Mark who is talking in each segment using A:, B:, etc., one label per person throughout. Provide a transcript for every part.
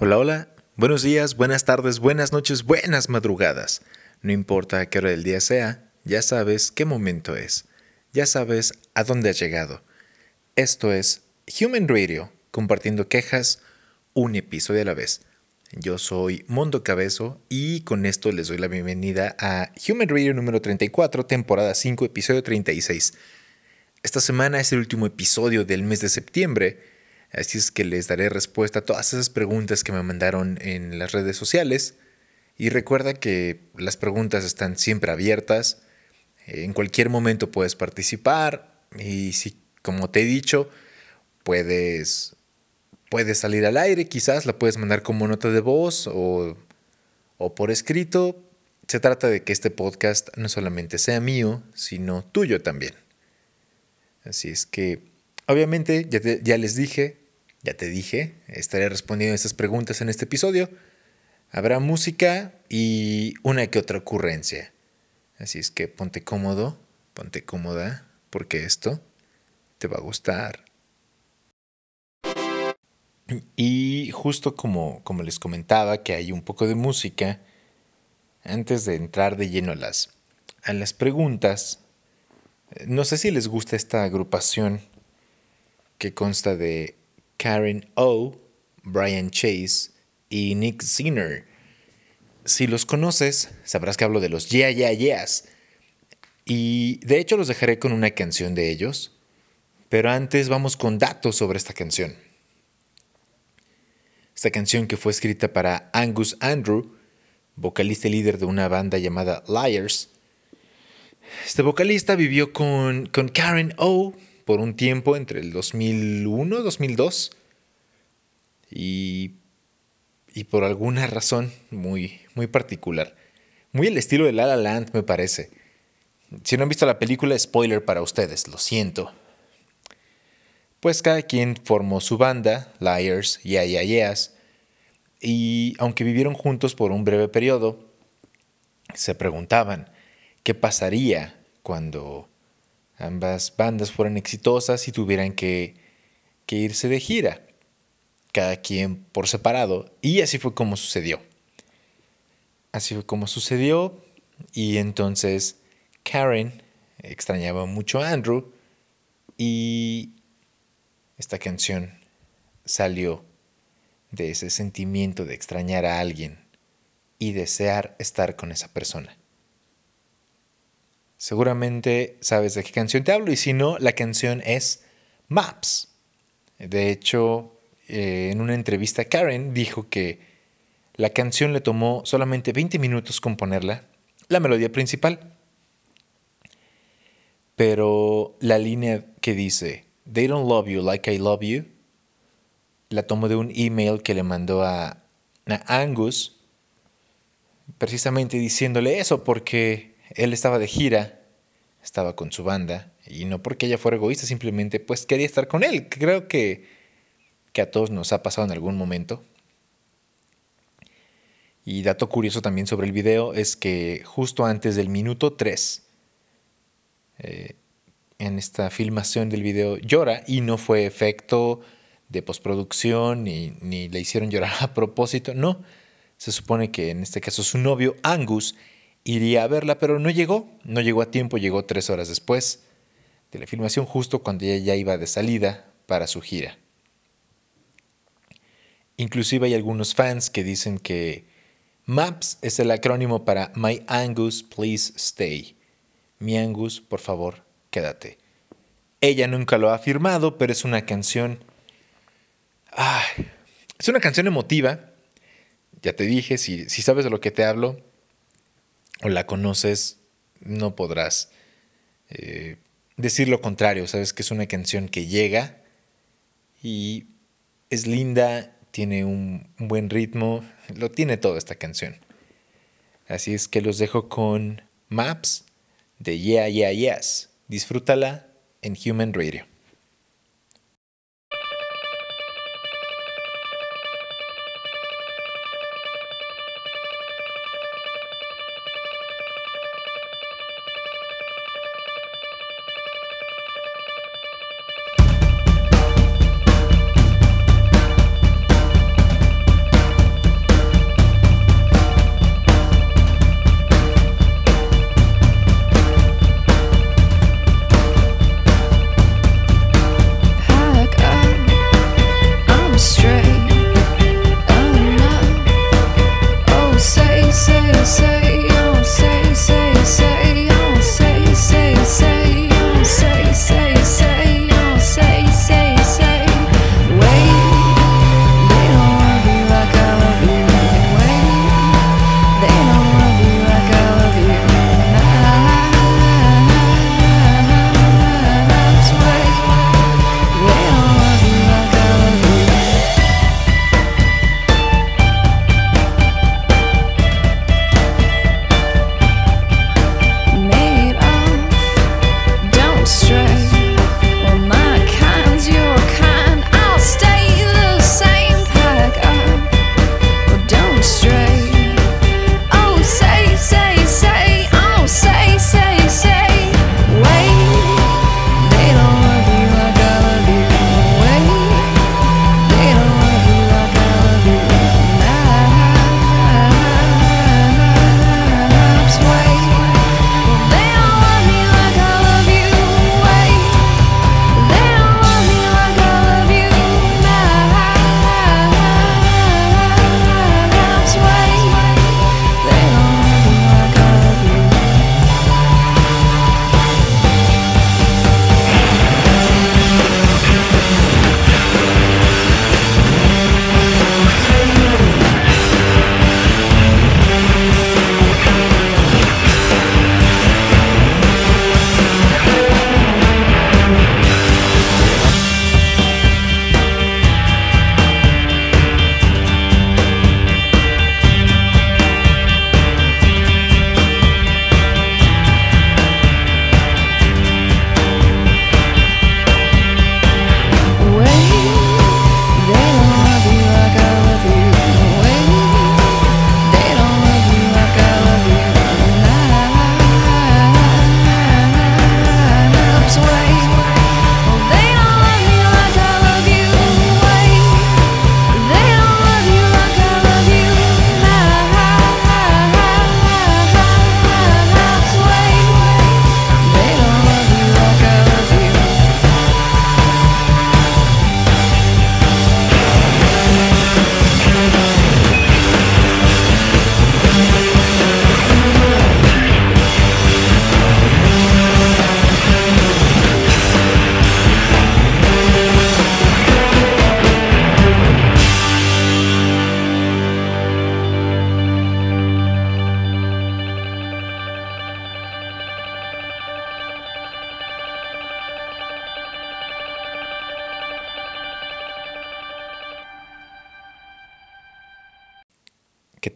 A: Hola, hola. Buenos días, buenas tardes, buenas noches, buenas madrugadas. No importa qué hora del día sea, ya sabes qué momento es. Ya sabes a dónde has llegado. Esto es Human Radio, compartiendo quejas un episodio a la vez. Yo soy Mondo Cabezo y con esto les doy la bienvenida a Human Radio número 34, temporada 5, episodio 36. Esta semana es el último episodio del mes de septiembre Así es que les daré respuesta a todas esas preguntas que me mandaron en las redes sociales. Y recuerda que las preguntas están siempre abiertas. En cualquier momento puedes participar. Y si, como te he dicho, puedes, puedes salir al aire, quizás la puedes mandar como nota de voz o, o por escrito. Se trata de que este podcast no solamente sea mío, sino tuyo también. Así es que, obviamente, ya, ya les dije, ya te dije, estaré respondiendo estas preguntas en este episodio. Habrá música y una que otra ocurrencia. Así es que ponte cómodo, ponte cómoda, porque esto te va a gustar. Y justo como, como les comentaba que hay un poco de música, antes de entrar de lleno a las, a las preguntas, no sé si les gusta esta agrupación que consta de Karen O, Brian Chase y Nick Zinner. Si los conoces, sabrás que hablo de los Yeah Yeah Yeahs. Y de hecho los dejaré con una canción de ellos. Pero antes vamos con datos sobre esta canción. Esta canción que fue escrita para Angus Andrew, vocalista y líder de una banda llamada Liars. Este vocalista vivió con, con Karen O por un tiempo entre el 2001 y 2002 y, y por alguna razón muy, muy particular. Muy el estilo de La La Land, me parece. Si no han visto la película, spoiler para ustedes, lo siento. Pues cada quien formó su banda, Liars, Yeah Yeah Yeahs, y aunque vivieron juntos por un breve periodo, se preguntaban qué pasaría cuando ambas bandas fueran exitosas y tuvieran que, irse de gira, cada quien por separado. Y así fue como sucedió. Así fue como sucedió y entonces Karen extrañaba mucho a Andrew y esta canción salió de ese sentimiento de extrañar a alguien y desear estar con esa persona. Seguramente sabes de qué canción te hablo y si no, la canción es Maps. De hecho, eh, en una entrevista Karen dijo que la canción le tomó solamente 20 minutos componerla, la melodía principal. Pero la línea que dice, They don't love you like I love you, la tomó de un email que le mandó a, a Angus, precisamente diciéndole eso porque él estaba de gira, estaba con su banda, y no porque ella fuera egoísta, simplemente pues quería estar con él. Creo que, que a todos nos ha pasado en algún momento. Y dato curioso también sobre el video es que justo antes del minuto 3, eh, en esta filmación del video llora y no fue efecto de postproducción ni, ni le hicieron llorar a propósito, no. Se supone que en este caso su novio Angus iría a verla, pero no llegó, no llegó a tiempo, llegó tres horas después de la filmación, justo cuando ella ya iba de salida para su gira. Inclusive hay algunos fans que dicen que MAPS es el acrónimo para My Angus, Please Stay. Mi Angus, por favor, quédate. Ella nunca lo ha afirmado, pero es una canción... es una canción emotiva. Ya te dije, si, si sabes de lo que te hablo, o la conoces, no podrás eh, decir lo contrario. Sabes que es una canción que llega y es linda, tiene un, buen ritmo, lo tiene todo esta canción. Así es que los dejo con Maps de Yeah Yeah Yes. Disfrútala en Human Radio.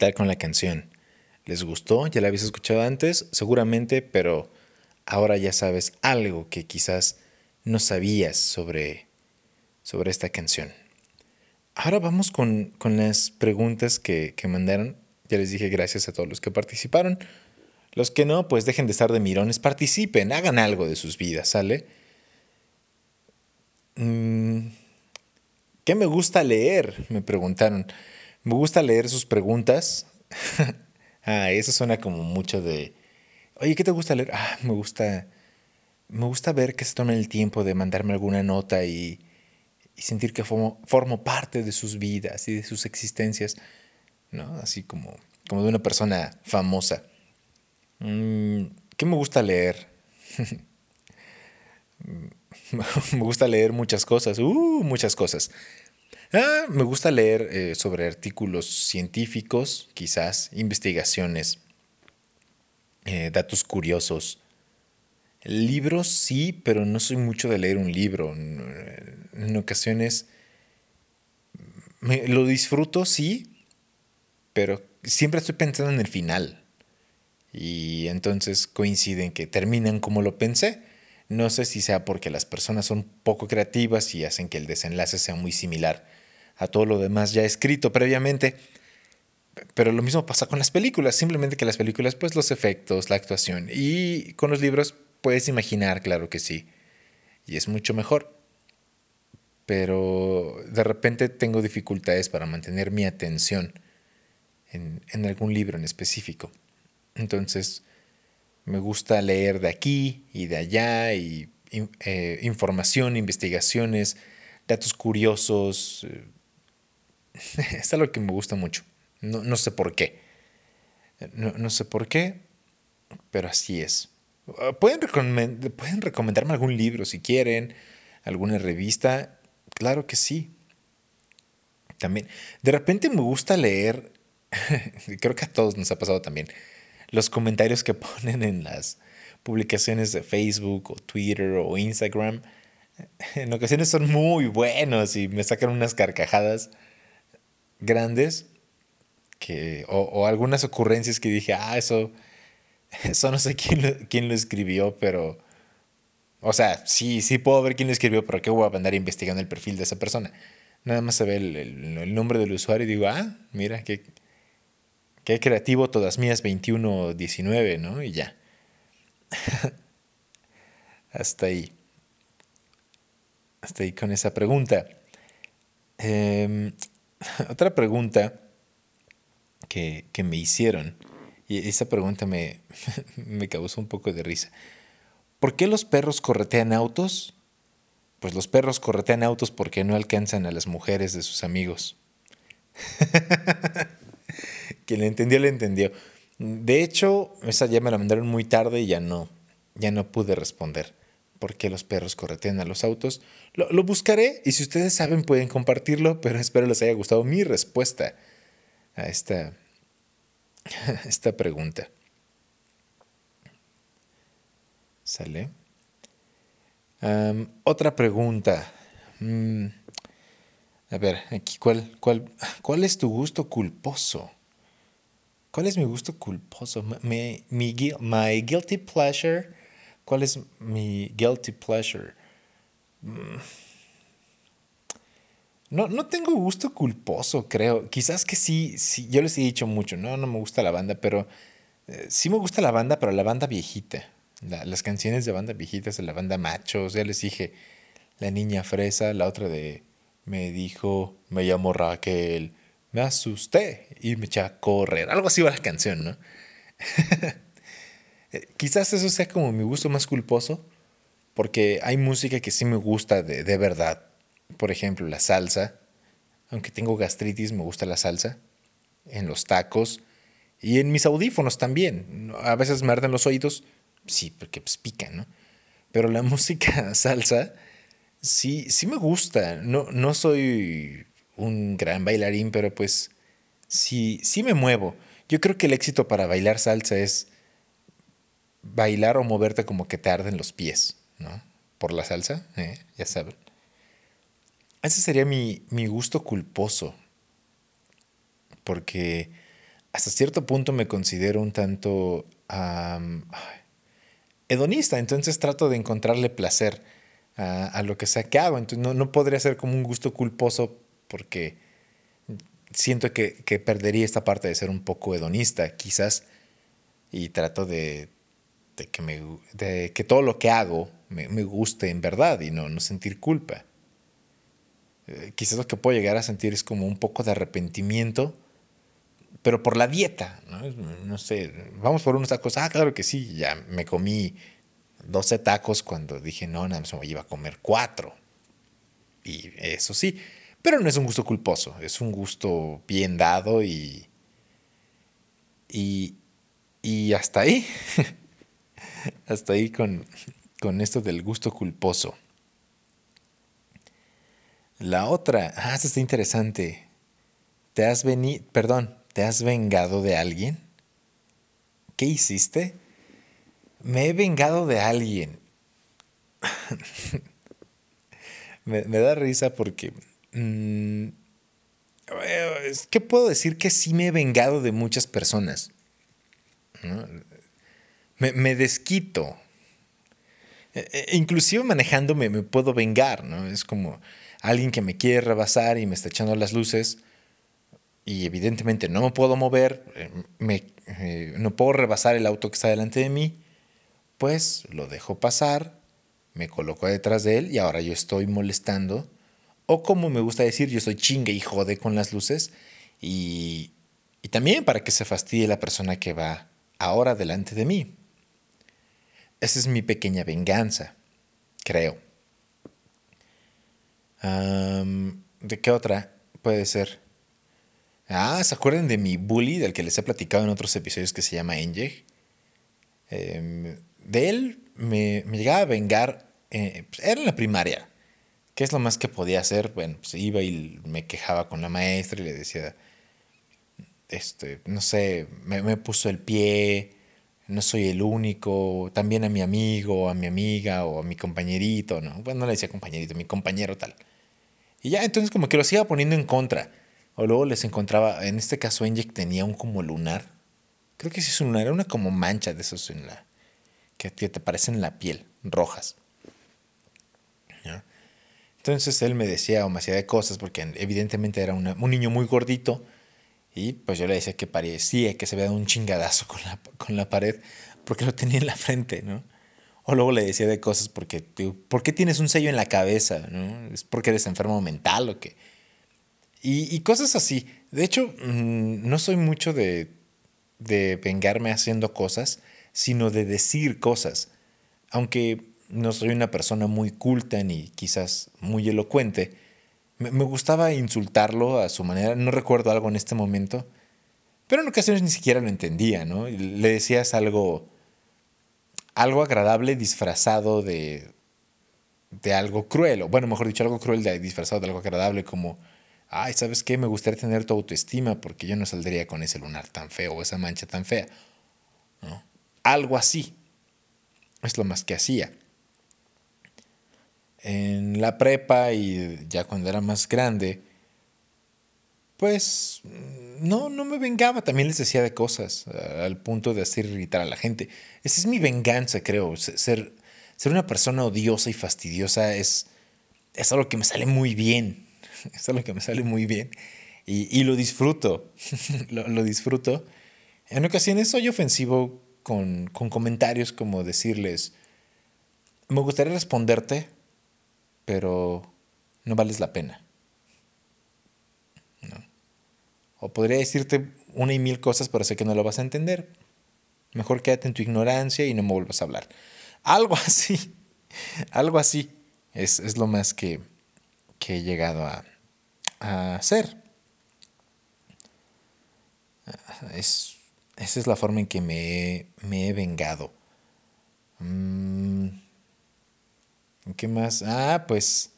A: ¿Qué tal con la canción? ¿Les gustó? ¿Ya la habéis escuchado antes? Seguramente, pero ahora ya sabes algo que quizás no sabías sobre, sobre esta canción. Ahora vamos con, las preguntas que, que mandaron. Ya les dije gracias a todos los que participaron. Los que no, pues dejen de estar de mirones, participen, hagan algo de sus vidas, ¿sale? Mm, ¿Qué me gusta leer? Me preguntaron. Me gusta leer sus preguntas. ah, eso suena como mucho de. Oye, ¿qué te gusta leer? Ah, me gusta. Me gusta ver que se toman el tiempo de mandarme alguna nota y, sentir que formo, formo, parte de sus vidas y de sus existencias, ¿no? Así como, como de una persona famosa. Mm, ¿Qué me gusta leer? me gusta leer muchas cosas, uh, muchas cosas. Ah, me gusta leer eh, sobre artículos científicos, quizás, investigaciones, eh, datos curiosos. Libros sí, pero no soy mucho de leer un libro. En ocasiones lo disfruto, sí, pero siempre estoy pensando en el final. Y entonces coinciden que terminan como lo pensé. No sé si sea porque las personas son poco creativas y hacen que el desenlace sea muy similar a todo lo demás ya escrito previamente. Pero lo mismo pasa con las películas, simplemente que las películas, pues los efectos, la actuación. Y con los libros puedes imaginar, claro que sí. Y es mucho mejor. Pero de repente tengo dificultades para mantener mi atención en, algún libro en específico. Entonces, me gusta leer de aquí y de allá y eh, información, investigaciones, datos curiosos. es algo que me gusta mucho. No, sé por qué. No, sé por qué, pero así es. ¿Pueden, pueden recomendarme algún libro si quieren, alguna revista. Claro que sí. También. De repente me gusta leer, creo que a todos nos ha pasado también los comentarios que ponen en las publicaciones de Facebook o Twitter o Instagram en ocasiones son muy buenos y me sacan unas carcajadas grandes que, o, algunas ocurrencias que dije, ah, eso, eso no sé quién lo, quién lo escribió, pero, o sea, sí, sí puedo ver quién lo escribió, pero ¿qué voy a andar investigando el perfil de esa persona? Nada más se ve el, el nombre del usuario y digo, ah, mira, qué, Qué creativo, todas mías 21, 19, ¿no? Y ya. Hasta ahí. Hasta ahí con esa pregunta. Em, otra pregunta que, me hicieron, y esa pregunta me, me causó un poco de risa. ¿Por qué los perros corretean autos? Pues los perros corretean autos porque no alcanzan a las mujeres de sus amigos. Quien le entendió, le entendió. De hecho, esa ya me la mandaron muy tarde y ya no, ya no pude responder. ¿Por qué los perros corretean a los autos? Lo, buscaré y si ustedes saben pueden compartirlo, pero espero les haya gustado mi respuesta a esta, esta pregunta. ¿Sale? otra pregunta. Mm, a ver, aquí, ¿cuál, cuál, ¿cuál es tu gusto culposo? ¿Cuál es mi gusto culposo? Mi, mi, guilty pleasure. ¿Cuál es mi guilty pleasure? Mm. No, no tengo gusto culposo, creo. Quizás que sí, sí, yo les he dicho mucho, no, no me gusta la banda, pero eh, sí me gusta la banda, pero la banda viejita. las canciones de banda viejitas, de la banda machos, ya les dije, La Niña Fresa, la otra de Me dijo, me llamo Raquel, me asusté y me eché a correr. Algo así va la canción, ¿no? Eh, quizás eso sea como mi gusto más culposo, porque hay música que sí me gusta de, de verdad. Por ejemplo, la salsa. Aunque tengo gastritis, me gusta la salsa. En los tacos. Y en mis audífonos también. A veces me arden los oídos. Sí, porque pues pican, ¿no? Pero la música salsa sí, sí me gusta. No, no soy un gran bailarín, pero pues sí, sí me muevo. Yo creo que el éxito para bailar salsa es bailar o moverte como que te arden los pies, ¿no? Por la salsa, ¿eh? ya saben. Ese sería mi, mi gusto culposo. Porque hasta cierto punto me considero un tanto hedonista, entonces trato de encontrarle placer a, lo que sea que hago, entonces no, no, podría ser como un gusto culposo porque siento que, que, perdería esta parte de ser un poco hedonista, quizás, y trato de, de que, me, de que todo lo que hago me, me guste en verdad y no, no sentir culpa. Eh, quizás lo que puedo llegar a sentir es como un poco de arrepentimiento, pero por la dieta, ¿no? no sé, vamos por unos tacos, ah, claro que sí, ya me comí 12 tacos cuando dije, no, nada más me iba a comer cuatro. Y eso sí, pero no es un gusto culposo, es un gusto bien dado y, y, y hasta ahí, hasta ahí con, con esto del gusto culposo. La otra, ah, esta está interesante. ¿Te has venido, perdón, te has vengado de alguien? ¿Qué hiciste? Me he vengado de alguien. me, da risa porque... Mm, ¿Qué puedo decir? Que sí me he vengado de muchas personas. Me, desquito. E, e, inclusive manejándome me puedo vengar, ¿no? Es como alguien que me quiere rebasar y me está echando las luces y evidentemente no me puedo mover, eh, me, eh, no puedo rebasar el auto que está delante de mí pues lo dejo pasar, me coloco detrás de él y ahora yo estoy molestando. O como me gusta decir, yo soy chingue y jode con las luces. Y, y también para que se fastidie la persona que va ahora delante de mí. Esa es mi pequeña venganza, creo. ¿De qué otra puede ser? Ah, ¿se acuerdan de mi bully del que les he platicado en otros episodios que se llama Engeg? Em, de él me, llegaba a vengar, eh, pues, era en la primaria. ¿Qué es lo más que podía hacer? Bueno, pues iba y me quejaba con la maestra y le decía, este, no sé, me, puso el pie, no soy el único, también a mi amigo, a mi amiga o a mi compañerito, ¿no? Bueno, no le decía compañerito, mi compañero tal. Y ya, entonces como que lo iba poniendo en contra. O luego les encontraba, en este caso Enjek tenía un como lunar. Creo que sí es un lunar, era una como mancha de esos en la, que te parecen la piel, rojas. Entonces él me decía o cosas porque evidentemente era un niño muy gordito y pues yo le decía que parecía que se había dado un chingadazo con la, con la pared porque lo tenía en la frente, ¿no? O luego le decía de cosas porque, ¿por qué tienes un sello en la cabeza? ¿no? ¿Es porque eres enfermo mental o qué? Y, cosas así. De hecho, mm, no soy mucho de, de vengarme haciendo cosas, sino de decir cosas. Aunque no soy una persona muy culta ni quizás muy elocuente, me, gustaba insultarlo a su manera. No recuerdo algo en este momento, pero en ocasiones ni siquiera lo entendía, ¿no? Le decías algo, algo agradable disfrazado de, de algo cruel, o bueno, mejor dicho, algo cruel de, disfrazado de algo agradable, como, ay, ¿sabes qué? Me gustaría tener tu autoestima porque yo no saldría con ese lunar tan feo o esa mancha tan fea. ¿no? Algo así. Es lo más que hacía. En la prepa y ya cuando era más grande, pues no, no me vengaba, también les decía de cosas al punto de hacer irritar a la gente. Esa es mi venganza, creo. Ser, ser una persona odiosa y fastidiosa es, es algo que me sale muy bien. Es algo que me sale muy bien. Y, lo disfruto. lo, lo disfruto. En ocasiones soy ofensivo con, comentarios como decirles, me gustaría responderte, pero no vales la pena. O podría decirte una y mil cosas, pero sé que no lo vas a entender. Mejor quédate en tu ignorancia y no me vuelvas a hablar. Algo así, algo así es, lo más que, que, he llegado a, a hacer. Es, esa es la forma en que me, he vengado. Mm, ¿Qué más? Ah, pues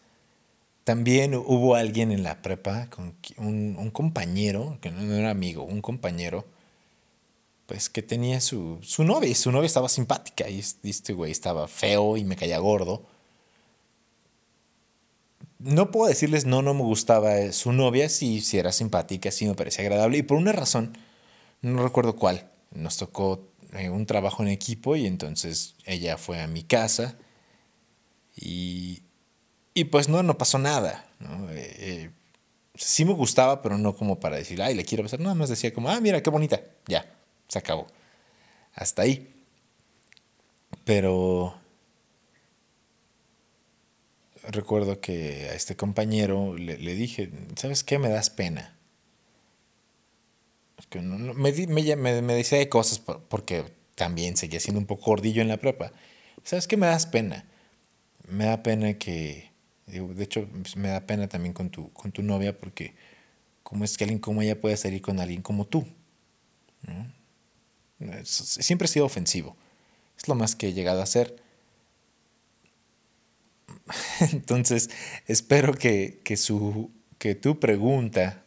A: también hubo alguien en la prepa, con un, compañero, que no era amigo, un compañero, pues que tenía su, su novia y su novia estaba simpática y este güey estaba feo y me caía gordo. No puedo decirles no, no me gustaba su novia, si si era simpática, sí me parecía agradable y por una razón no recuerdo cuál. Nos tocó eh, un trabajo en equipo y entonces ella fue a mi casa y, y pues no, no pasó nada. ¿no? Eh, eh, sí me gustaba, pero no como para decir, ay, le quiero besar. Nada más decía como, ah, mira, qué bonita. Ya, se acabó. Hasta ahí. Pero recuerdo que a este compañero le, dije, ¿sabes qué? Me das pena. me, me, me, decía cosas porque también seguía siendo un poco gordillo en la prepa. ¿Sabes qué? Me das pena. Me da pena que, de hecho, pues, me da pena también con tu, con tu novia porque cómo es que alguien como ella puede salir con alguien como tú. Siempre he sido ofensivo. Es lo más que he llegado a hacer. Entonces, espero que, su, que tu pregunta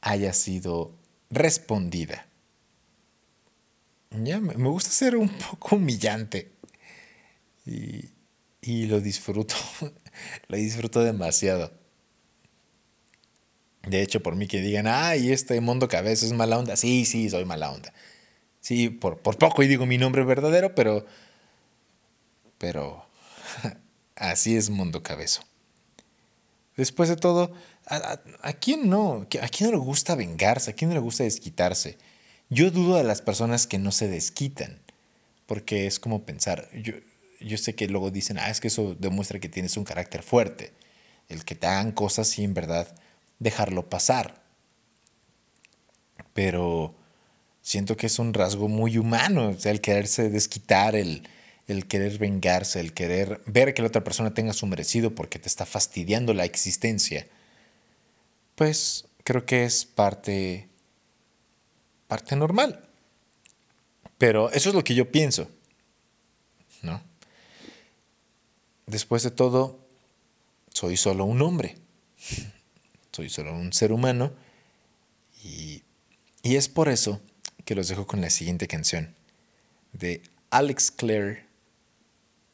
A: haya sido respondida. Ya, me gusta ser un poco humillante. Y, y lo disfruto. lo disfruto demasiado. De hecho, por mí que digan, ay, este mundo cabeza es mala onda. Sí, sí, soy mala onda. Sí, por, por poco y digo mi nombre verdadero, pero. Pero. así es Mundo Cabezo. Después de todo, ¿a, quién no? ¿A quién no le gusta vengarse? ¿A quién no le gusta desquitarse? Yo dudo de las personas que no se desquitan, porque es como pensar, yo, yo sé que luego dicen, ah, es que eso demuestra que tienes un carácter fuerte, el que te hagan cosas y en verdad dejarlo pasar. Pero siento que es un rasgo muy humano, o sea, el quererse desquitar, el, el querer vengarse, el querer ver que la otra persona tenga su merecido porque te está fastidiando la existencia, pues creo que es parte, parte normal. Pero eso es lo que yo pienso, ¿no? Después de todo, soy solo un hombre, soy solo un ser humano y, y es por eso que los dejo con la siguiente canción de Alex Clare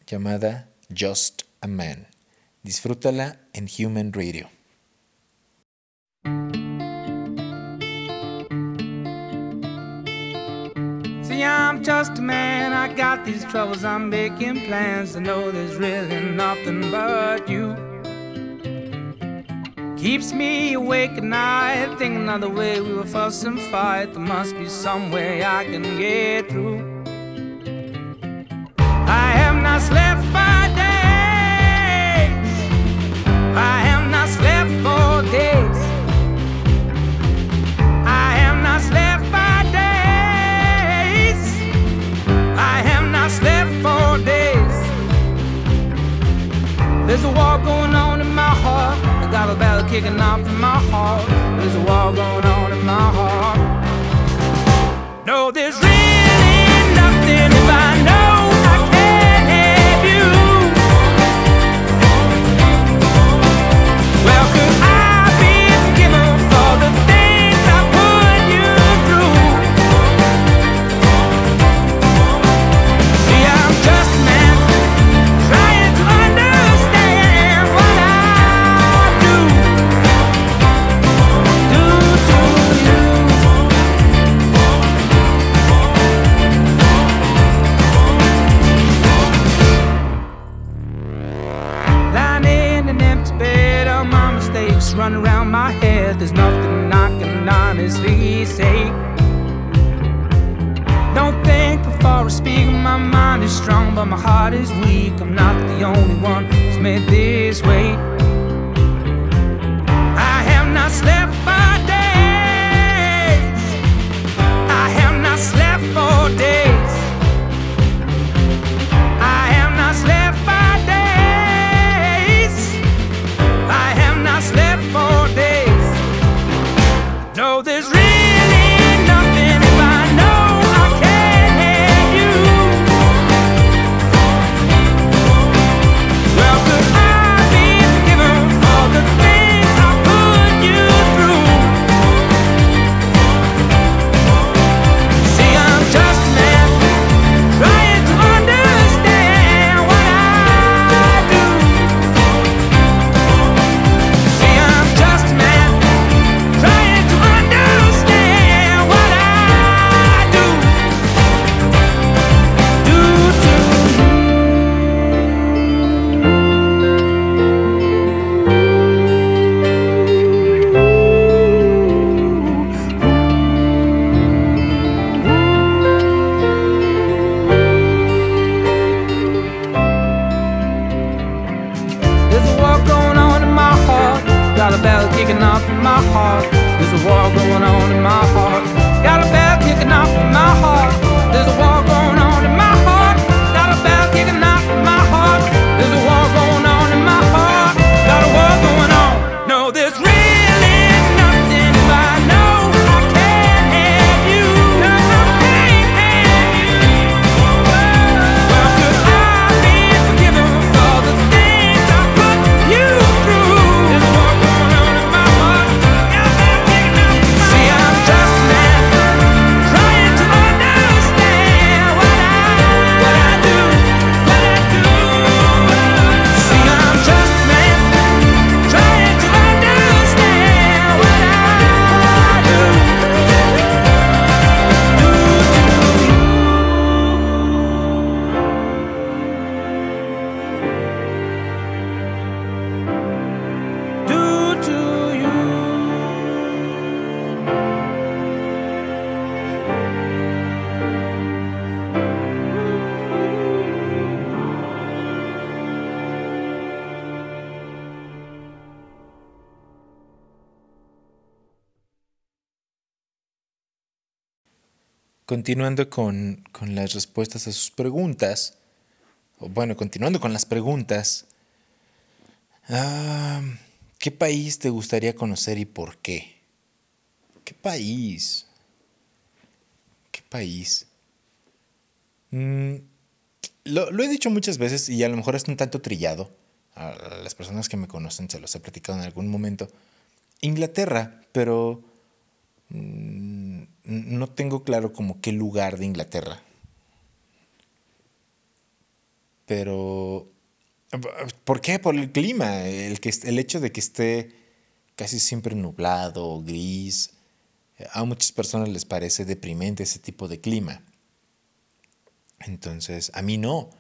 A: llamada Just a Man. Disfrútala en Human Radio. See, I'm just a man, I got these troubles, I'm making plans. I know there's really nothing but you. Keeps me awake at night, thinking of the way we were fuss and fight. There must be some way I can get through. I have not slept for days. I have not slept for days. There's a war going on in my heart. I got a battle kicking off in my heart. There's a war going on in my heart. No, there's Continuando con, con las respuestas a sus preguntas, o bueno, continuando con las preguntas, ah, ¿qué país te gustaría conocer y por qué? ¿Qué país? ¿Qué país? Mm, lo, lo he dicho muchas veces y a lo mejor es un tanto trillado. A las personas que me conocen se los he platicado en algún momento. Inglaterra, pero mm, no tengo claro como qué lugar de Inglaterra. Pero ¿por qué? Por el clima, el que el hecho de que esté casi siempre nublado, gris. A muchas personas les parece deprimente ese tipo de clima. Entonces, a mí no.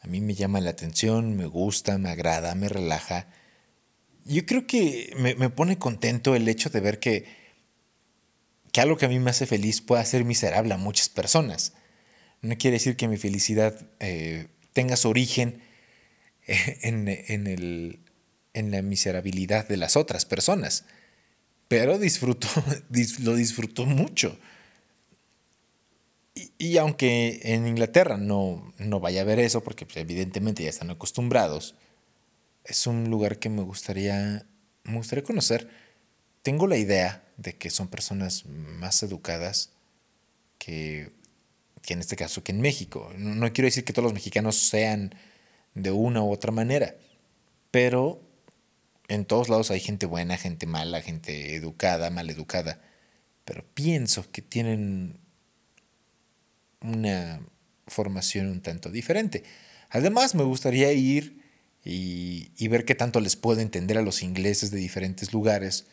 A: A mí me llama la atención, me gusta, me agrada, me relaja. Yo creo que me, me pone contento el hecho de ver que, que algo que a mí me hace feliz pueda ser miserable a muchas personas. No quiere decir que mi felicidad eh, tenga su origen en, en, el, en la miserabilidad de las otras personas. Pero disfruto, dis- lo disfruto mucho. Y, y aunque en Inglaterra no, no vaya a ver eso, porque pues, evidentemente ya están acostumbrados, es un lugar que me gustaría, me gustaría conocer. Tengo la idea de que son personas más educadas que, que en este caso que en México. No, quiero decir que todos los mexicanos sean de una u otra manera, pero en todos lados hay gente buena, gente mala, gente educada, mal educada. Pero pienso que tienen una formación un tanto diferente. Además, me gustaría ir y, y ver qué tanto les puedo entender a los ingleses de diferentes lugares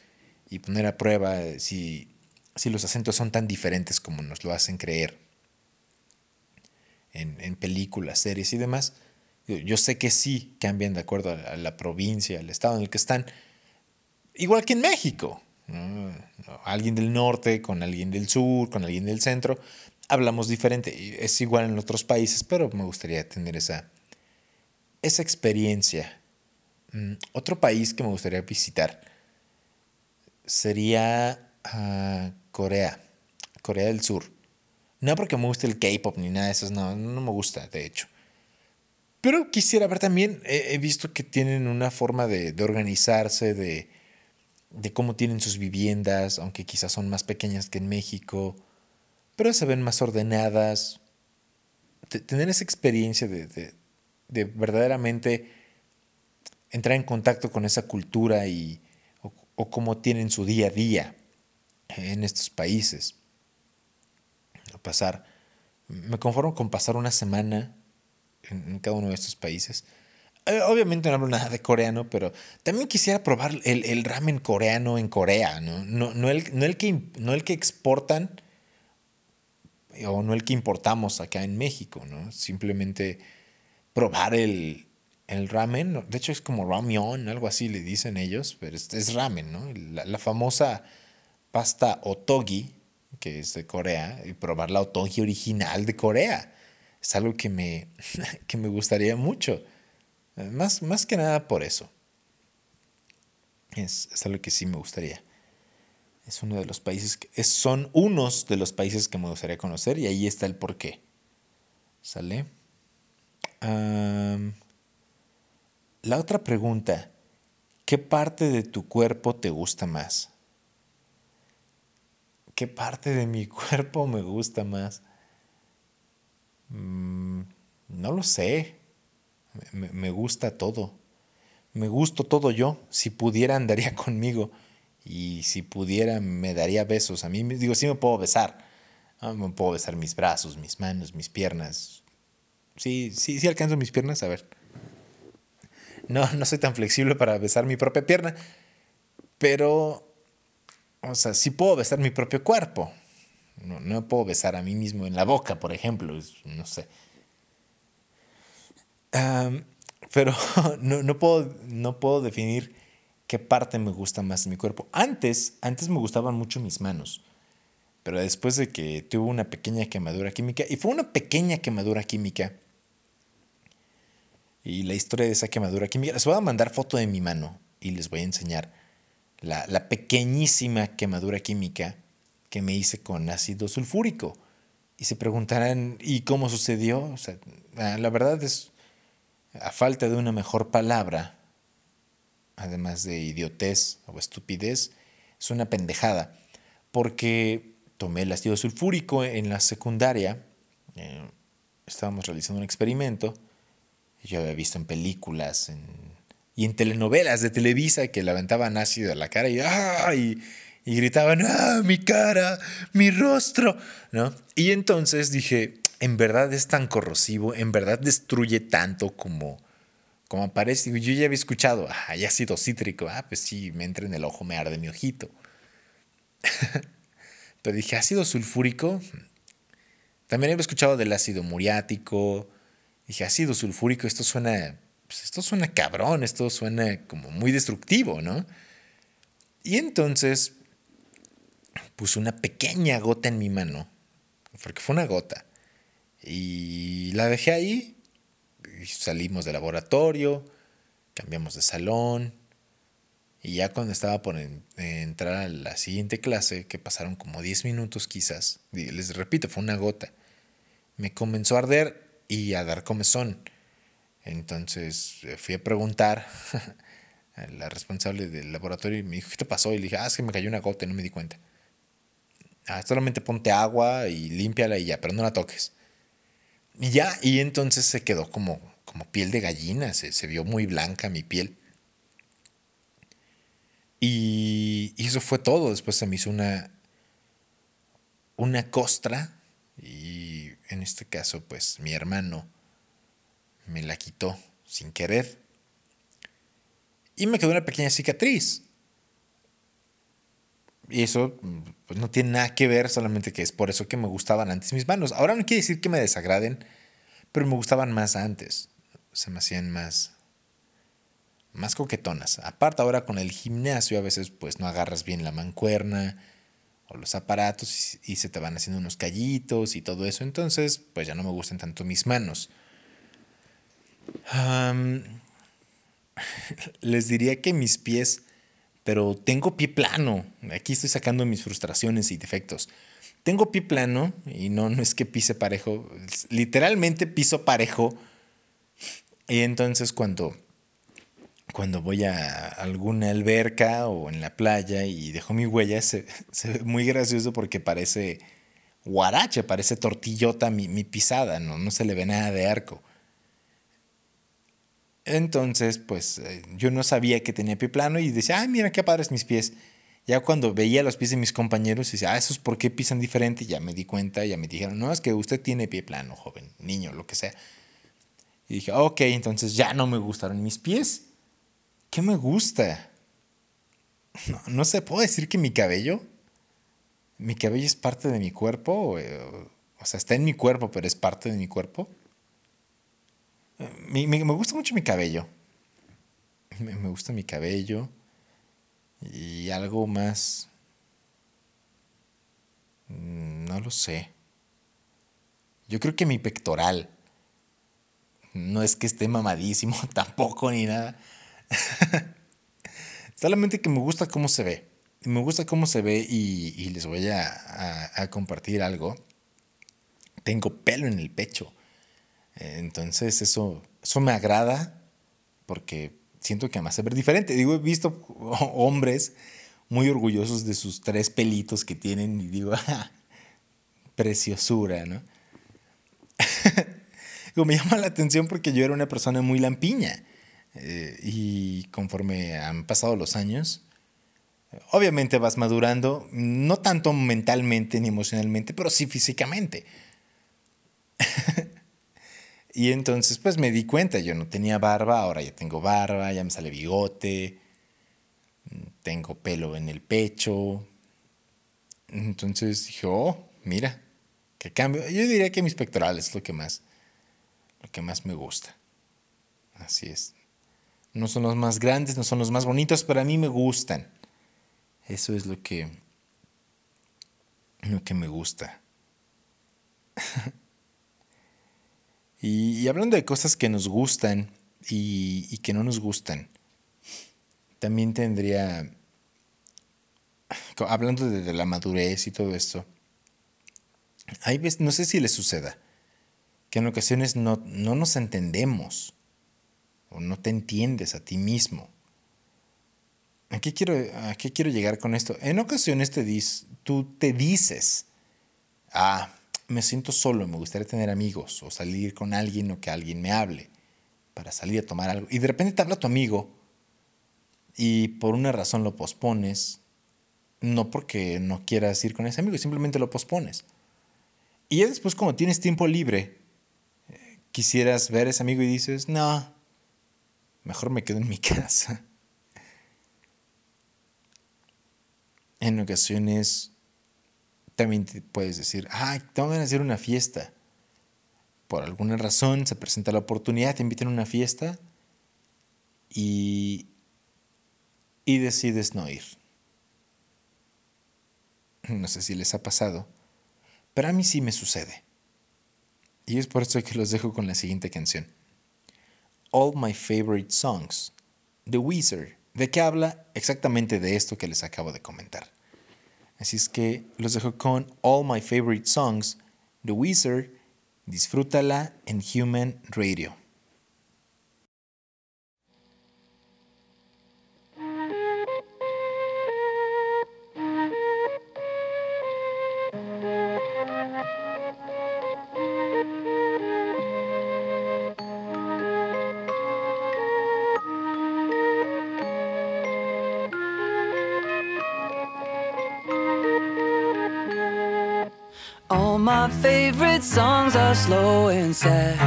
A: y poner a prueba si, si los acentos son tan diferentes como nos lo hacen creer en, en películas, series y demás. Yo, sé que sí cambian de acuerdo a la, provincia, al estado en el que están, igual que en México. Alguien del norte con alguien del sur, con alguien del centro, hablamos diferente. Es igual en otros países, pero me gustaría tener esa, esa experiencia. Mm, Otro país que me gustaría visitar sería ah, Corea, Corea del Sur. No porque me guste el K-pop ni nada de eso, no, no me gusta, de hecho. Pero quisiera ver también, he, visto que tienen una forma de, de organizarse, de, de cómo tienen sus viviendas, aunque quizás son más pequeñas que en México, pero se ven más ordenadas. Te- tener esa experiencia de, de- de verdaderamente entrar en contacto con esa cultura y, o, cómo tienen su día a día en estos países. Pasar, me conformo con pasar una semana en, cada uno de estos países. Eh, Obviamente no hablo nada de coreano, pero también quisiera probar el, el ramen coreano en Corea, ¿no? No, no el, no, el que, no el que exportan o no el que importamos acá en México, ¿no? Simplemente probar el, el ramen, de hecho es como ramyeon, algo así le dicen ellos, pero es, es ramen, ¿no? La, famosa pasta otogi, que es de Corea, y probar la otogi original de Corea. Es algo que me, que me gustaría mucho. Más, más que nada por eso. Es, es algo que sí me gustaría. Es uno de los países, que, son unos de los países que me gustaría conocer y ahí está el porqué. ¿Sale? La otra pregunta, ¿qué parte de tu cuerpo te gusta más? ¿Qué parte de mi cuerpo me gusta más? Mm, no lo sé. Me, gusta todo. Me gusto todo yo. Si pudiera andaría conmigo. Y si pudiera me daría besos. A mí digo, sí me puedo besar. Ah, me puedo besar mis brazos, mis manos, mis piernas. Sí, sí, sí alcanzo mis piernas. A ver. No, no soy tan flexible para besar mi propia pierna. Pero, o sea, sí puedo besar mi propio cuerpo. No, no puedo besar a mí mismo en la boca, por ejemplo. No sé pero no, puedo, no puedo definir qué parte me gusta más de mi cuerpo. Antes, antes me gustaban mucho mis manos, pero después de que tuve una pequeña quemadura química, y fue una pequeña quemadura química, y la historia de esa quemadura química, les voy a mandar foto de mi mano y les voy a enseñar la, la pequeñísima quemadura química que me hice con ácido sulfúrico. Y se preguntarán, ¿y cómo sucedió? O sea, ah, la verdad es a falta de una mejor palabra, además de idiotez o estupidez, es una pendejada. Porque tomé el ácido sulfúrico en la secundaria, eh, estábamos realizando un experimento, yo había visto en películas y en telenovelas de Televisa que le aventaban ácido a la cara y, y gritaban, ¡ah, mi cara, mi rostro! ¿no? Y entonces dije, en verdad es tan corrosivo, en verdad destruye tanto como, como parece. Yo ya había escuchado, ah, hay ácido cítrico, ah, pues sí, me entra en el ojo, me arde mi ojito. Pero dije, ácido sulfúrico. También había escuchado del ácido muriático. Dije, ácido sulfúrico, esto suena, pues esto suena cabrón, esto suena como muy destructivo, ¿no? Y entonces puse una pequeña gota en mi mano, porque fue una gota. Y la dejé ahí. Salimos del laboratorio, cambiamos de salón. Y ya cuando estaba por entrar a la siguiente clase, que pasaron como 10 minutos quizás, les repito, fue una gota, me comenzó a arder y a dar comezón. Entonces eh, fui a preguntar a la responsable del laboratorio y me dijo, ¿qué te pasó? Y le dije, ah, es que me cayó una gota y no me di cuenta. Ah, solamente ponte agua y límpiala y ya, pero no la toques. Y ya, y entonces se quedó como, como piel de gallina, se, vio muy blanca mi piel. Y, eso fue todo. Después se me hizo una, una costra y en este caso pues mi hermano me la quitó sin querer. Y me quedó una pequeña cicatriz. Y eso pues, no tiene nada que ver, solamente que es por eso que me gustaban antes mis manos. Ahora no quiere decir que me desagraden, pero me gustaban más antes. Se me hacían más, más coquetonas. Aparte ahora con el gimnasio a veces pues no agarras bien la mancuerna o los aparatos y, se te van haciendo unos callitos y todo eso. Entonces pues ya no me gustan tanto mis manos. les diría que mis pies pero tengo pie plano. Aquí estoy sacando mis frustraciones y defectos. Tengo pie plano y no, no es que pise parejo, literalmente piso parejo. Y entonces cuando, cuando voy a alguna alberca o en la playa y dejo mi huella, se, ve muy gracioso porque parece guarache, parece tortillota mi, mi pisada, ¿no? no se le ve nada de arco. Entonces, pues eh, yo no sabía que tenía pie plano y decía, ay, mira qué padres mis pies. Ya cuando veía los pies de mis compañeros y decía, ah, esos por qué pisan diferente, ya me di cuenta, ya me dijeron, no, es que usted tiene pie plano, joven, niño, lo que sea. Y dije, ok, entonces ya no me gustaron mis pies. ¿Qué me gusta? No, no sé, ¿puedo decir que mi cabello? ¿Mi cabello es parte de mi cuerpo? O, o sea, está en mi cuerpo, pero es parte de mi cuerpo. Me, me, gusta mucho mi cabello. Me, me, gusta mi cabello. Y algo más... Mm, no lo sé. Yo creo que mi pectoral. No es que esté mamadísimo tampoco ni nada. Solamente que me gusta cómo se ve. me gusta cómo se ve y, les voy a, compartir algo. Tengo pelo en el pecho. Entonces eso, eso me agrada porque siento que además se ve diferente. Digo, he visto hombres muy orgullosos de sus tres pelitos que tienen y digo, preciosura, ¿no? me llama la atención porque yo era una persona muy lampiña eh, y conforme han pasado los años, obviamente vas madurando, no tanto mentalmente ni emocionalmente, pero sí físicamente. y entonces pues me di cuenta, yo no tenía barba, ahora ya tengo barba, ya me sale bigote, tengo pelo en el pecho. Entonces dije, oh, mira, qué cambio. Yo diría que mis pectorales es lo que más, lo que más me gusta. Así es. No son los más grandes, no son los más bonitos, pero a mí me gustan. Eso es lo que, lo que me gusta. y, hablando de cosas que nos gustan y que no nos gustan también tendría, hablando de, la madurez y todo esto, hay veces, no sé si le suceda, que en ocasiones no, no nos entendemos o no te entiendes a ti mismo. ¿A qué quiero, a qué quiero llegar con esto? En ocasiones te dis, tú te dices, ah, me siento solo, me gustaría tener amigos o salir con alguien o que alguien me hable para salir a tomar algo. Y de repente te habla tu amigo y por una razón lo pospones, no porque no quieras ir con ese amigo, simplemente lo pospones. Y ya después, como tienes tiempo libre, eh, quisieras ver a ese amigo y dices, no, mejor me quedo en mi casa. En ocasiones también te puedes decir, ay, tengo ganas de hacer una fiesta. Por alguna razón se presenta la oportunidad, te invitan a una fiesta y y decides no ir. No sé si les ha pasado, pero a mí sí me sucede. Y es por eso que los dejo con la siguiente canción. All My Favorite Songs, The Wizard, de que habla exactamente de esto que les acabo de comentar. Así es que los dejo con All My Favorite Songs, The Wizard, disfrútala en Human Radio.
B: My favorite songs are slow and sad.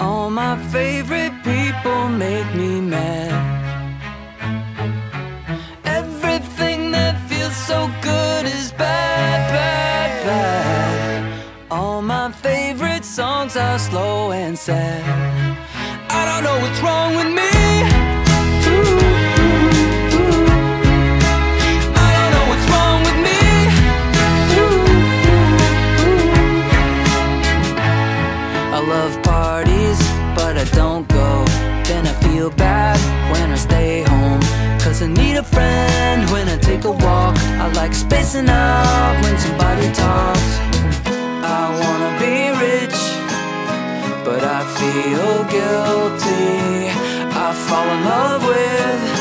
B: All my favorite people make me mad. Everything that feels so good is bad, bad, bad. All my favorite songs are slow and sad. I don't know what's wrong with me. I love parties, but I don't go. Then I feel bad when I stay home. Cause I need a friend when I take a walk. I like spacing out when somebody talks. I wanna be rich, but I feel guilty. I fall in love with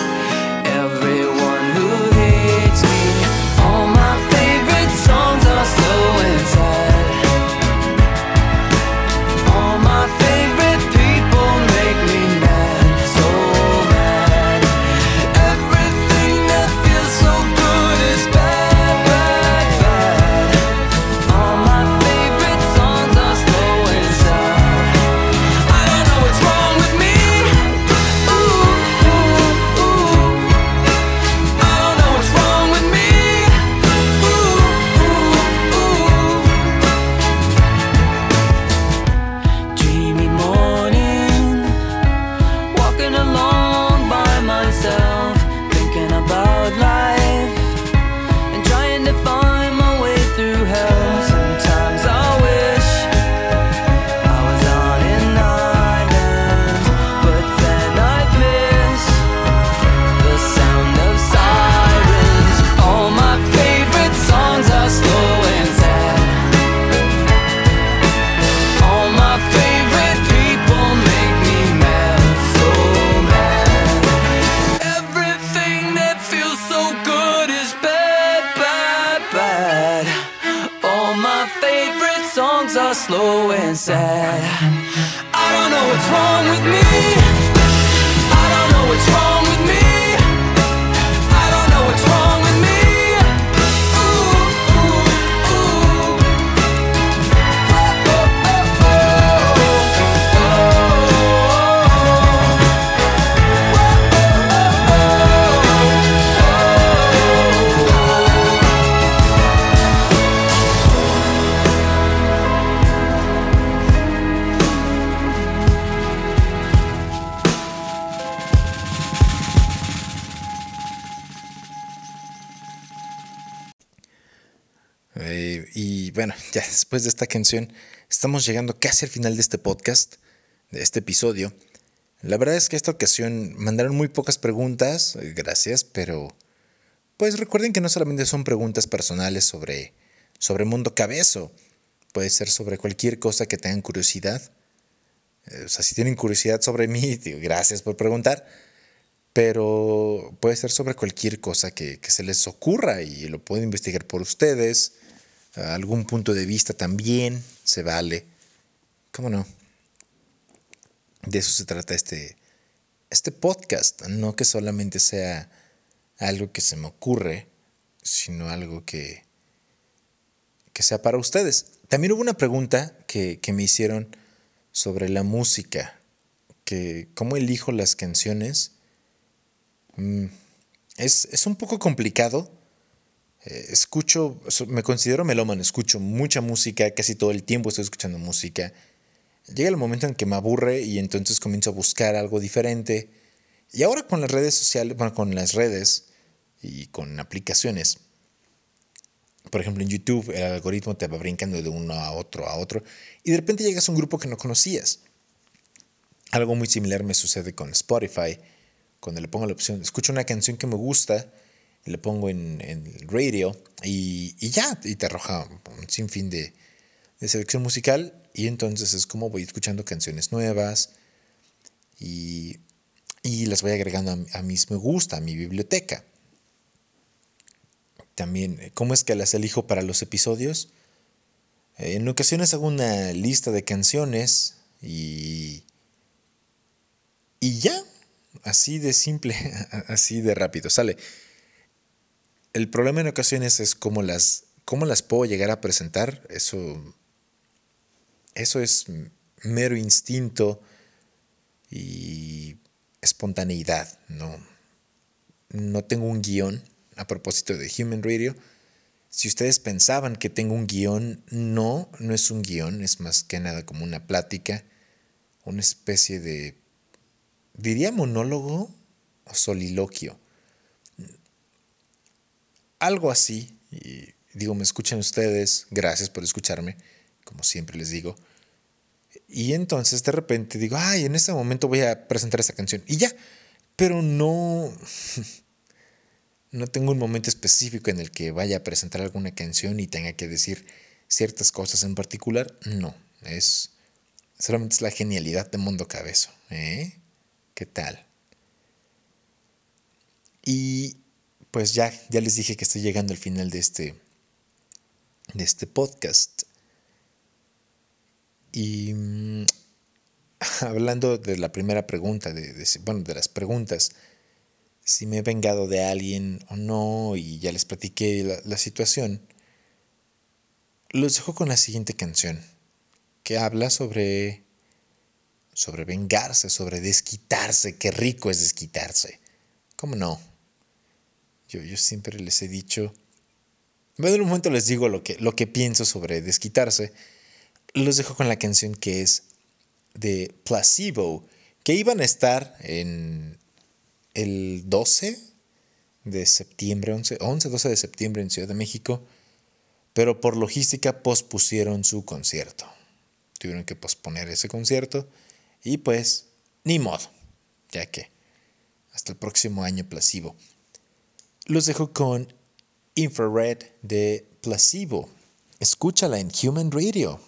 A: what's wrong with me. Después de esta canción, estamos llegando casi al final de este podcast, de este episodio. La verdad es que esta ocasión mandaron muy pocas preguntas, eh, gracias, pero pues recuerden que no solamente son preguntas personales sobre, sobre Mundo Cabezo, puede ser sobre cualquier cosa que tengan curiosidad. Eh, O sea, si tienen curiosidad sobre mí, digo, gracias por preguntar pero puede ser sobre cualquier cosa que, que se les ocurra y lo pueden investigar por ustedes. Algún punto de vista también se vale. ¿Cómo no? De eso se trata este, este podcast, no que solamente sea algo que se me ocurre, sino algo que, que sea para ustedes. También hubo una pregunta que, que me hicieron sobre la música, que cómo elijo las canciones Mm, es, es un poco complicado. Eh, escucho, me considero melómano, escucho mucha música, casi todo el tiempo estoy escuchando música. Llega el momento en que me aburre y entonces comienzo a buscar algo diferente. Y ahora con las redes sociales, bueno, con las redes y con aplicaciones, por ejemplo en YouTube el algoritmo te va brincando de uno a otro a otro y de repente llegas a un grupo que no conocías. Algo muy similar me sucede con Spotify cuando le pongo la opción, escucho una canción que me gusta, le pongo en, en radio y, y ya, y te arroja un sinfín de, de selección musical y entonces es como voy escuchando canciones nuevas y, y las voy agregando a, a mis me gusta, a mi biblioteca. También, ¿cómo es que las elijo para los episodios? Eh, En ocasiones hago una lista de canciones y, y ya, así de simple, así de rápido, sale. El problema en ocasiones es cómo las, cómo las puedo llegar a presentar. Eso, eso es mero instinto y espontaneidad. No, no tengo un guion a propósito de Human Radio. Si ustedes pensaban que tengo un guion, no, no es un guion, es más que nada como una plática, una especie de diría monólogo o soliloquio. Algo así. Y digo, me escuchan ustedes, gracias por escucharme, como siempre les digo. Y entonces de repente digo, ay, en este momento voy a presentar esta canción. Y ya, pero no, no tengo un momento específico en el que vaya a presentar alguna canción y tenga que decir ciertas cosas en particular. No, es solamente es la genialidad de Mundo Cabezo. ¿eh? ¿Qué tal? Y pues ya, ya les dije que estoy llegando al final de este, de este podcast. Y mm, hablando de la primera pregunta, de, bueno, de las preguntas, si me he vengado de alguien o no, y ya les platiqué la, la situación, los dejo con la siguiente canción, que habla sobre sobre vengarse, sobre desquitarse. Qué rico es desquitarse. ¿Cómo no? Yo, yo siempre les he dicho, bueno, en un momento les digo lo que, lo que pienso sobre desquitarse. Los dejo con la canción que es de Placebo, que iban a estar en el 12 de septiembre, 11, 11 12 de septiembre en Ciudad de México, pero por logística pospusieron su concierto. Tuvieron que posponer ese concierto y pues, ni modo, ya que hasta el próximo año Placebo. Los dejo con Infrared de Placebo. Escúchala en Human Radio.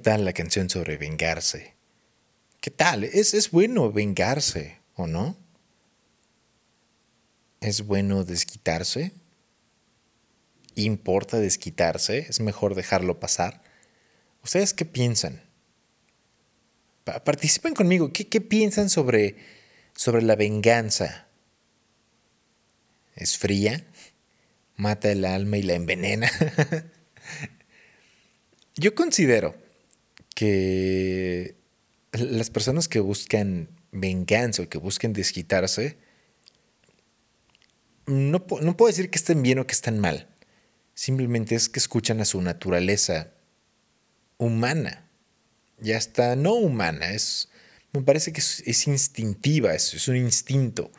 A: Tal la canción sobre vengarse? ¿Qué tal? ¿Es, es bueno vengarse o no? ¿Es bueno desquitarse? ¿Importa desquitarse? ¿Es mejor dejarlo pasar? ¿Ustedes qué piensan? Pa- participen conmigo. ¿Qué, qué piensan sobre, sobre la venganza? ¿Es fría? ¿Mata el alma y la envenena? Yo considero que las personas que buscan venganza o que busquen desquitarse, no, no puedo decir que estén bien o que estén mal. Simplemente es que escuchan a su naturaleza humana. Ya está no humana, es, me parece que es, instintiva, es, es un instinto.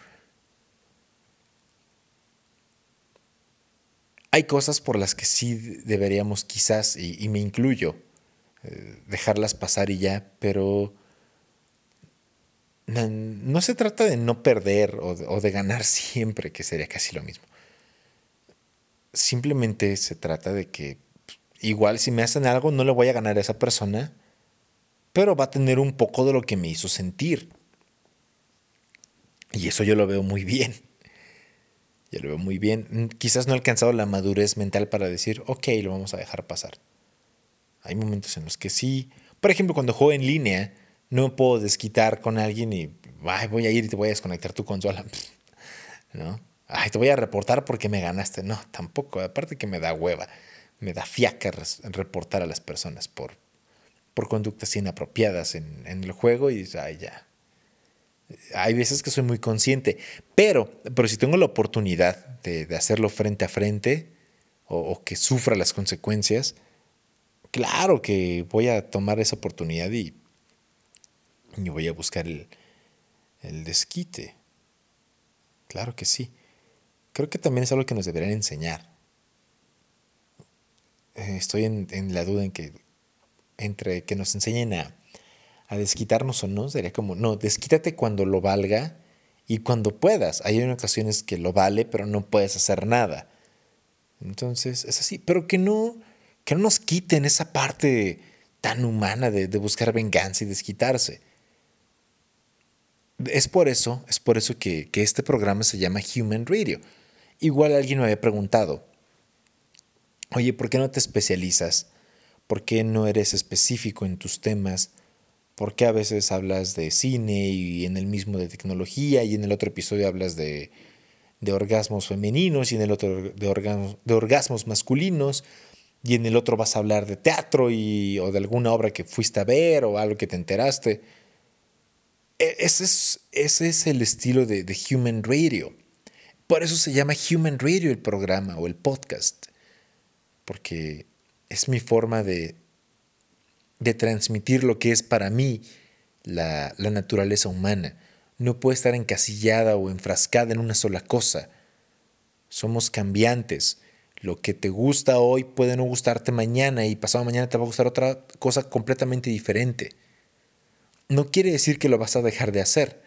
A: Hay cosas por las que sí deberíamos quizás, y me incluyo, dejarlas pasar y ya, pero no, no se trata de no perder o de, o de ganar siempre, que sería casi lo mismo. Simplemente se trata de que igual si me hacen algo no le voy a ganar a esa persona, pero va a tener un poco de lo que me hizo sentir. Y eso yo lo veo muy bien. Yo lo veo muy bien. Quizás no he alcanzado la madurez mental para decir, ok, lo vamos a dejar pasar. Hay momentos en los que sí. Por ejemplo, cuando juego en línea, no puedo desquitar con alguien y "Ay, voy a ir y te voy a desconectar tu consola. ¿No? Ay, te voy a reportar porque me ganaste. No, tampoco. Aparte que me da hueva. Me da fiaca reportar a las personas por, por conductas inapropiadas en, en el juego y ay, ya. Hay veces que soy muy consciente, pero, pero si tengo la oportunidad de, de hacerlo frente a frente o que sufra las consecuencias, claro que voy a tomar esa oportunidad y, y voy a buscar el, el desquite. Claro que sí. Creo que también es algo que nos deberían enseñar. Eh, Estoy en, en la duda en que entre que nos enseñen a, a desquitarnos o no, sería como, no, desquítate cuando lo valga y cuando puedas. Hay ocasiones que lo vale, pero no puedes hacer nada. Entonces, es así, pero que no, que no nos quiten esa parte tan humana de, buscar venganza y desquitarse. Es por eso, es por eso que, que este programa se llama Human Radio. Igual alguien me había preguntado, oye, ¿por qué no te especializas? ¿Por qué no eres específico en tus temas? ¿Por qué a veces hablas de cine y en el mismo de tecnología y en el otro episodio hablas de, de orgasmos femeninos y en el otro de orgasmos masculinos y en el otro vas a hablar de teatro y, o de alguna obra que fuiste a ver o algo que te enteraste? E- Ese es, ese es el estilo de, de Human Radio. Por eso se llama Human Radio el programa o el podcast, porque es mi forma de, de transmitir lo que es para mí la, la naturaleza humana. No puede estar encasillada o enfrascada en una sola cosa. Somos cambiantes. Lo que te gusta hoy puede no gustarte mañana y pasado mañana te va a gustar otra cosa completamente diferente. No quiere decir que lo vas a dejar de hacer,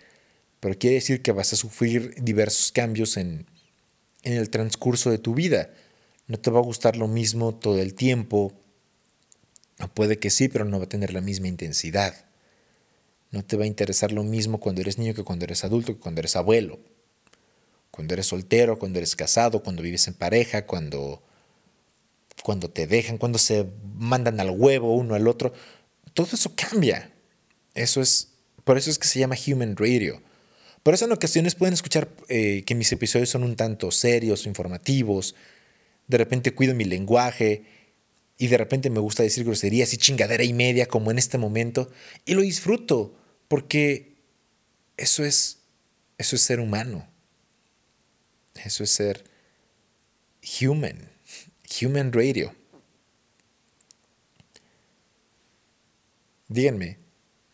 A: pero quiere decir que vas a sufrir diversos cambios en, en el transcurso de tu vida. No te va a gustar lo mismo todo el tiempo. O puede que sí, pero no va a tener la misma intensidad. No te va a interesar lo mismo cuando eres niño que cuando eres adulto, que cuando eres abuelo. Cuando eres soltero, cuando eres casado, cuando vives en pareja, cuando, cuando te dejan, cuando se mandan al huevo uno al otro. Todo eso cambia. Eso es, por eso es que se llama Human Radio por eso en ocasiones pueden escuchar eh, que mis episodios son un tanto serios, informativos, de repente cuido mi lenguaje y de repente me gusta decir groserías y chingadera y media como en este momento y lo disfruto porque eso es eso es ser humano. Eso es ser human, human radio. Díganme,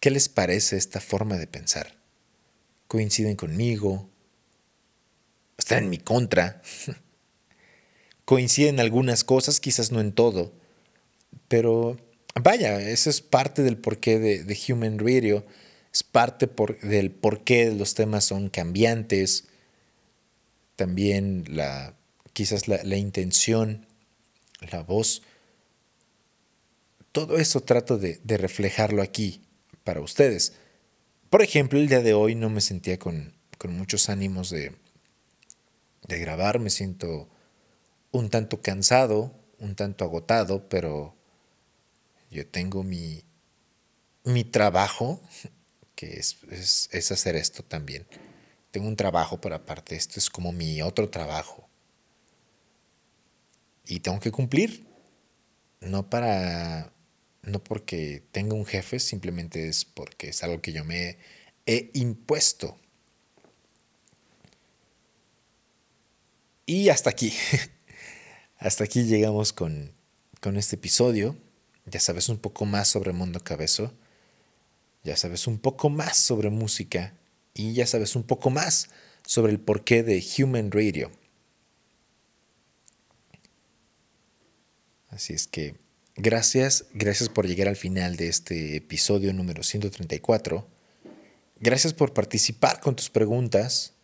A: ¿qué les parece esta forma de pensar? coinciden conmigo, están en mi contra, coinciden en algunas cosas, quizás no en todo, pero vaya, eso es parte del porqué de, Human Radio, es parte por, del porqué los temas son cambiantes, también la, quizás la, la intención, la voz, todo eso trato de, de reflejarlo aquí para ustedes. Por ejemplo, el día de hoy no me sentía con, muchos ánimos de, de grabar, me siento un tanto cansado, un tanto agotado, pero yo tengo mi, mi trabajo, que es, es, hacer esto también. Tengo un trabajo, pero aparte esto es como mi otro trabajo. Y tengo que cumplir. No para no porque tenga un jefe, simplemente es porque es algo que yo me he impuesto. Y hasta aquí. hasta aquí llegamos con, con este episodio. Ya sabes un poco más sobre Mundo Cabezo. Ya sabes un poco más sobre música. Y ya sabes un poco más sobre el porqué de Human Radio. Así es que Gracias, gracias por llegar al final de este episodio número 134. Gracias por participar con tus preguntas.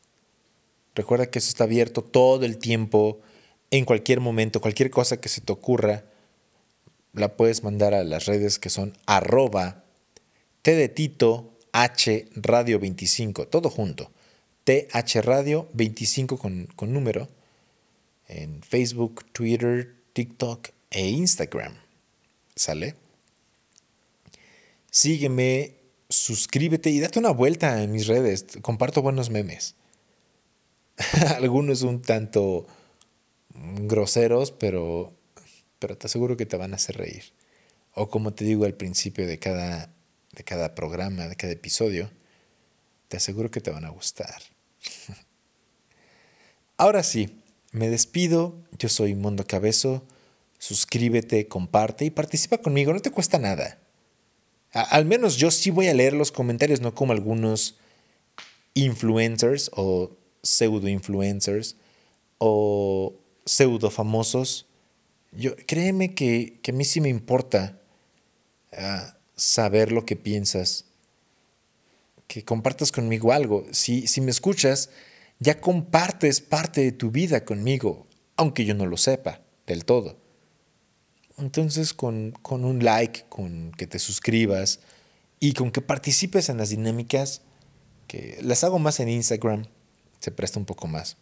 A: Recuerda que eso está abierto todo el tiempo, en cualquier momento, cualquier cosa que se te ocurra, la puedes mandar a las redes que son arroba T de Tito H Radio 25, todo junto. TH Radio 25 con, con número en Facebook, Twitter, TikTok e Instagram. ¿Sale? Sígueme, suscríbete y date una vuelta en mis redes. Comparto buenos memes. Algunos un tanto groseros, pero, pero te aseguro que te van a hacer reír. O como te digo al principio de cada, de cada programa, de cada episodio, te aseguro que te van a gustar. Ahora sí, me despido. Yo soy Mundo Cabezo suscríbete, comparte y participa conmigo, no te cuesta nada. al menos yo sí voy a leer los comentarios, no como algunos influencers o pseudo influencers o pseudo famosos. Yo, créeme que, a mí sí me importa ah, saber lo que piensas, que compartas conmigo algo. Si, si me escuchas, ya compartes parte de tu vida conmigo, aunque yo no lo sepa del todo. Entonces, con, un like, con que te suscribas y con que participes en las dinámicas, que las hago más en Instagram, se presta un poco más.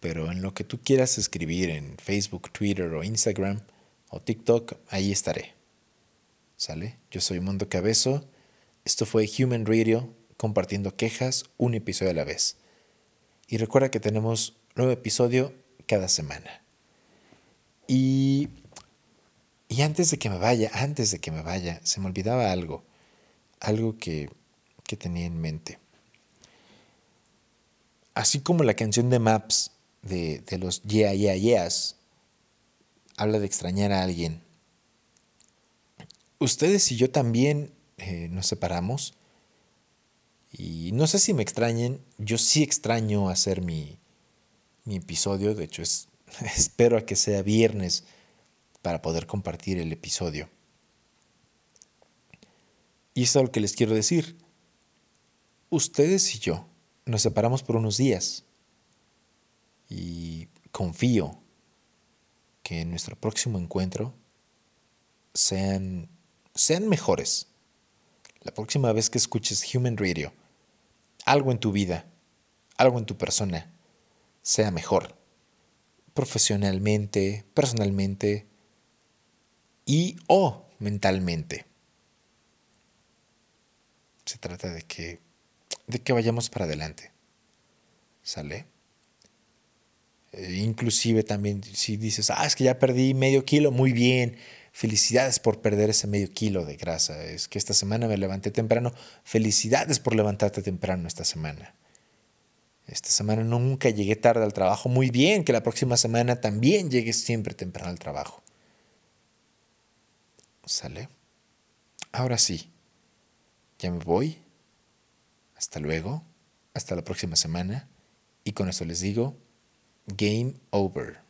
A: Pero en lo que tú quieras escribir en Facebook, Twitter o Instagram o TikTok, ahí estaré. ¿Sale? Yo soy Mundo Cabezo. Esto fue Human Radio, compartiendo quejas un episodio a la vez. Y recuerda que tenemos nuevo episodio cada semana. Y, y antes de que me vaya, antes de que me vaya, se me olvidaba algo, algo que, que tenía en mente. así como la canción de Maps de, de los Yeah, Yeah, Yeahs habla de extrañar a alguien, ustedes y yo también eh, nos separamos. Y no sé si me extrañen, yo sí extraño hacer mi, mi episodio, de hecho es, espero a que sea viernes para poder compartir el episodio. Y eso es lo que les quiero decir. Ustedes y yo nos separamos por unos días y confío que en nuestro próximo encuentro sean, sean mejores. La próxima vez que escuches Human Radio, algo en tu vida, algo en tu persona, sea mejor. Profesionalmente, personalmente y o mentalmente. Se trata de que, de que vayamos para adelante. ¿Sale? Eh, inclusive también si dices, ah, es que ya perdí medio kilo, muy bien, felicidades por perder ese medio kilo de grasa, es que esta semana me levanté temprano, felicidades por levantarte temprano esta semana. Esta semana nunca llegué tarde al trabajo, muy bien, que la próxima semana también llegues siempre temprano al trabajo. ¿Sale? Ahora sí, ya me voy. Hasta luego, hasta la próxima semana. Y con eso les digo, Game over.